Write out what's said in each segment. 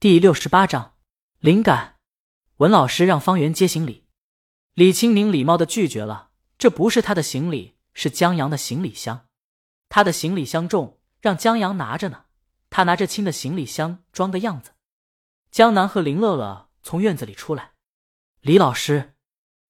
第六十八章灵感。文老师让方圆接行李，李清明礼貌的拒绝了。这不是他的行李，是江阳的行李箱。他的行李箱重，让江阳拿着呢。他拿着轻的行李箱装的样子。江南和林乐乐从院子里出来，李老师，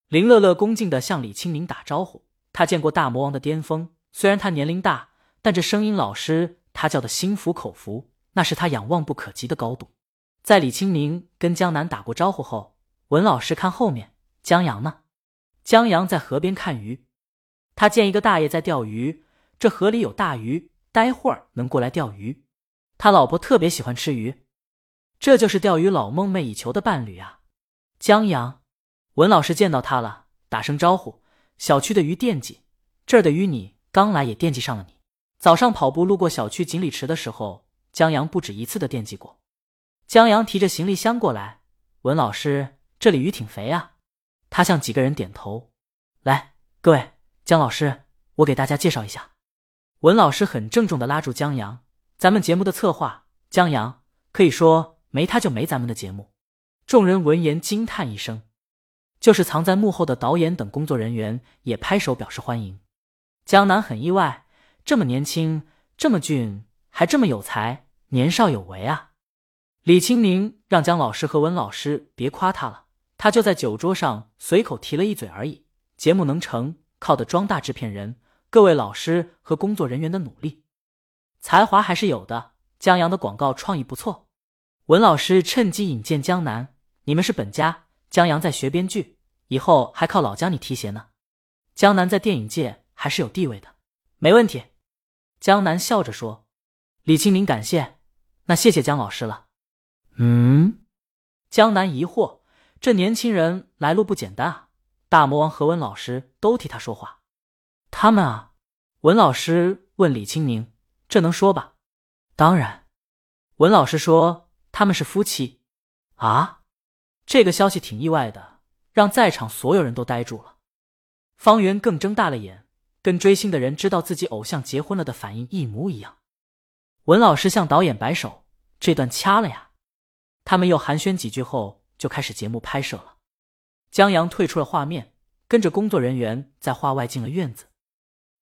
林乐乐恭敬的向李清明打招呼。他见过大魔王的巅峰，虽然他年龄大，但这声音老师，他叫的心服口服，那是他仰望不可及的高度。在李清明跟江南打过招呼后，文老师看后面，江阳呢？江阳在河边看鱼，他见一个大爷在钓鱼，这河里有大鱼，待会儿能过来钓鱼。他老婆特别喜欢吃鱼，这就是钓鱼佬梦寐以求的伴侣啊！江阳，文老师见到他了，打声招呼。小区的鱼惦记，这儿的鱼你刚来也惦记上了你。早上跑步路过小区锦鲤池的时候，江阳不止一次的惦记过。江阳提着行李箱过来，文老师，这里鱼挺肥啊。他向几个人点头，来，各位，江老师，我给大家介绍一下。文老师很郑重的拉住江阳，咱们节目的策划江阳，可以说没他就没咱们的节目。众人闻言惊叹一声。就是藏在幕后的导演等工作人员也拍手表示欢迎。江南很意外，这么年轻，这么俊，还这么有才，年少有为啊！李清明让姜老师和文老师别夸他了，他就在酒桌上随口提了一嘴而已。节目能成，靠的庄大制片人、各位老师和工作人员的努力，才华还是有的。江阳的广告创意不错，文老师趁机引荐江南：“你们是本家。”江阳在学编剧，以后还靠老江你提携呢。江南在电影界还是有地位的，没问题。江南笑着说：“李清明，感谢，那谢谢江老师了。”嗯，江南疑惑，这年轻人来路不简单啊。大魔王和文老师都替他说话。他们啊，文老师问李清明：“这能说吧？”当然。文老师说：“他们是夫妻。”啊。这个消息挺意外的，让在场所有人都呆住了。方圆更睁大了眼，跟追星的人知道自己偶像结婚了的反应一模一样。文老师向导演摆手：“这段掐了呀。”他们又寒暄几句后，就开始节目拍摄了。江阳退出了画面，跟着工作人员在画外进了院子。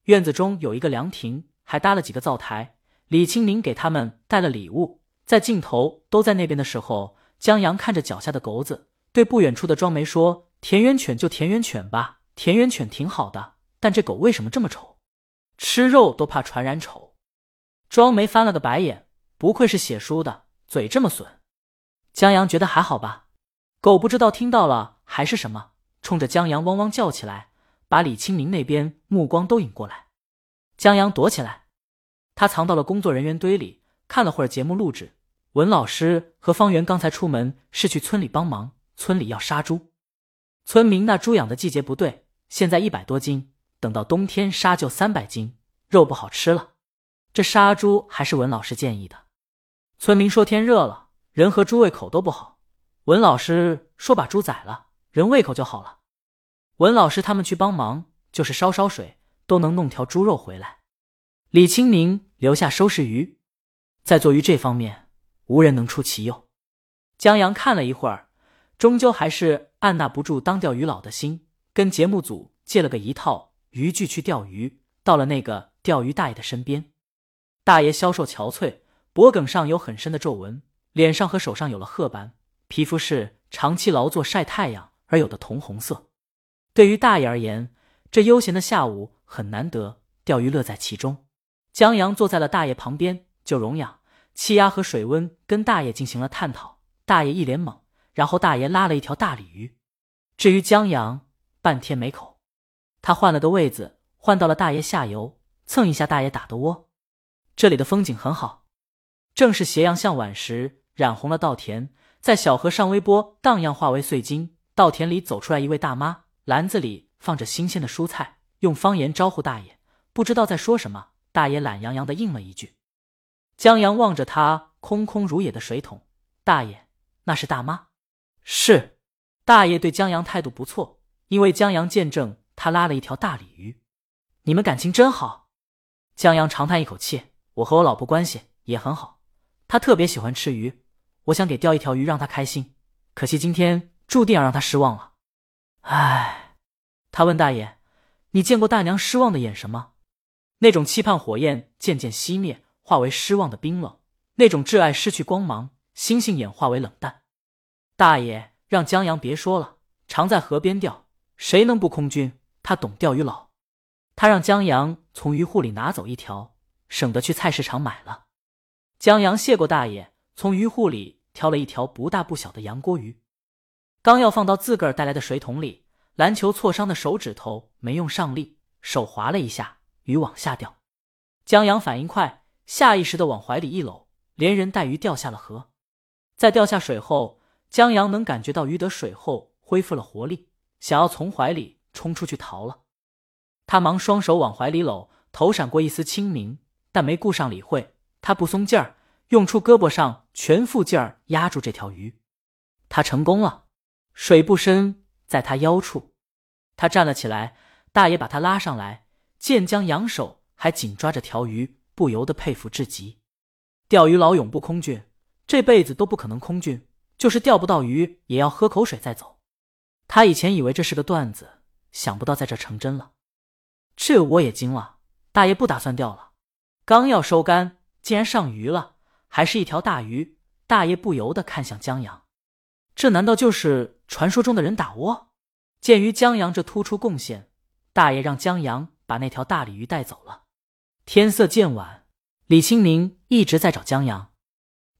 院子中有一个凉亭，还搭了几个灶台。李清明给他们带了礼物，在镜头都在那边的时候。江阳看着脚下的狗子，对不远处的庄梅说：“田园犬就田园犬吧，田园犬挺好的，但这狗为什么这么丑？吃肉都怕传染丑。”庄梅翻了个白眼，不愧是写书的，嘴这么损。江阳觉得还好吧，狗不知道听到了还是什么，冲着江阳汪汪叫起来，把李清明那边目光都引过来。江阳躲起来，他藏到了工作人员堆里，看了会儿节目录制。文老师和方圆刚才出门是去村里帮忙，村里要杀猪，村民那猪养的季节不对，现在一百多斤，等到冬天杀就三百斤，肉不好吃了。这杀猪还是文老师建议的。村民说天热了，人和猪胃口都不好。文老师说把猪宰了，人胃口就好了。文老师他们去帮忙，就是烧烧水都能弄条猪肉回来。李清明留下收拾鱼，在做鱼这方面。无人能出其右。江阳看了一会儿，终究还是按捺不住当钓鱼佬的心，跟节目组借了个一套渔具去钓鱼。到了那个钓鱼大爷的身边，大爷消瘦憔悴，脖颈上有很深的皱纹，脸上和手上有了褐斑，皮肤是长期劳作晒太阳而有的铜红色。对于大爷而言，这悠闲的下午很难得，钓鱼乐在其中。江阳坐在了大爷旁边，就溶氧。气压和水温跟大爷进行了探讨，大爷一脸懵，然后大爷拉了一条大鲤鱼。至于江阳，半天没口。他换了个位子，换到了大爷下游，蹭一下大爷打的窝。这里的风景很好，正是斜阳向晚时染红了稻田，在小河上微波荡漾，化为碎金。稻田里走出来一位大妈，篮子里放着新鲜的蔬菜，用方言招呼大爷，不知道在说什么。大爷懒洋洋的应了一句。江阳望着他空空如也的水桶，大爷，那是大妈。是，大爷对江阳态度不错，因为江阳见证他拉了一条大鲤鱼。你们感情真好。江阳长叹一口气，我和我老婆关系也很好，她特别喜欢吃鱼，我想给钓一条鱼让他开心，可惜今天注定要让他失望了。唉，他问大爷：“你见过大娘失望的眼神吗？那种期盼火焰渐渐熄灭，化为失望的冰冷；那种挚爱失去光芒，星星演化为冷淡。”大爷让江阳别说了，常在河边钓，谁能不空军？他懂钓鱼佬。他让江阳从鱼户里拿走一条，省得去菜市场买了。江阳谢过大爷，从鱼户里挑了一条不大不小的杨锅鱼，刚要放到自个儿带来的水桶里，篮球挫伤的手指头没用上力，手滑了一下，鱼往下掉。江阳反应快，下意识的往怀里一搂，连人带鱼掉下了河。在掉下水后，江阳能感觉到鱼得水后恢复了活力，想要从怀里冲出去逃了。他忙双手往怀里搂，头闪过一丝清明，但没顾上理会。他不松劲儿，用出胳膊上全副劲儿压住这条鱼。他成功了，水不深，在他腰处。他站了起来，大爷把他拉上来，见江扬手还紧抓着条鱼，不由得佩服至极。钓鱼佬永不空军，这辈子都不可能空军，就是钓不到鱼，也要喝口水再走。他以前以为这是个段子，想不到在这成真了。这我也惊了，大爷不打算钓了，刚要收竿，竟然上鱼了，还是一条大鱼。大爷不由得看向江阳，这难道就是传说中的人打窝？鉴于江阳这突出贡献，大爷让江阳把那条大鲤鱼带走了。天色渐晚，李青宁一直在找江阳，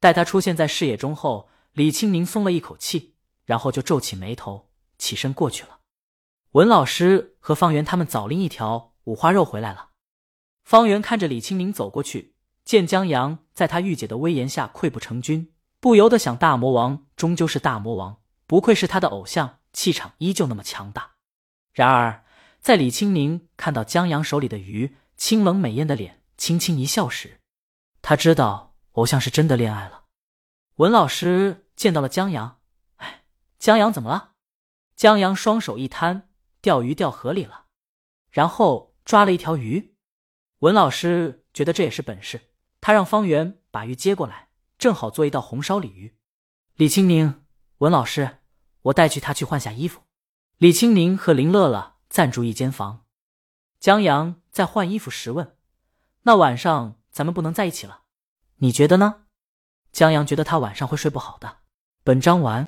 待他出现在视野中后，李青宁松了一口气，然后就皱起眉头，起身过去了。文老师和方圆他们早拎一条五花肉回来了。方圆看着李青宁走过去，见江阳在他御姐的威严下溃不成军，不由得想：大魔王终究是大魔王，不愧是他的偶像，气场依旧那么强大。然而，在李青宁看到江阳手里的鱼，清冷美艳的脸轻轻一笑时，他知道偶像是真的恋爱了。文老师见到了江阳，哎，江阳怎么了？江阳双手一摊。钓鱼掉河里了，然后抓了一条鱼。文老师觉得这也是本事，他让方圆把鱼接过来，正好做一道红烧鲤鱼。李青宁，文老师，我带去他去换下衣服。李青宁和林乐乐暂住一间房。江阳在换衣服时问：“那晚上咱们不能在一起了，你觉得呢？”江阳觉得他晚上会睡不好的。本章完。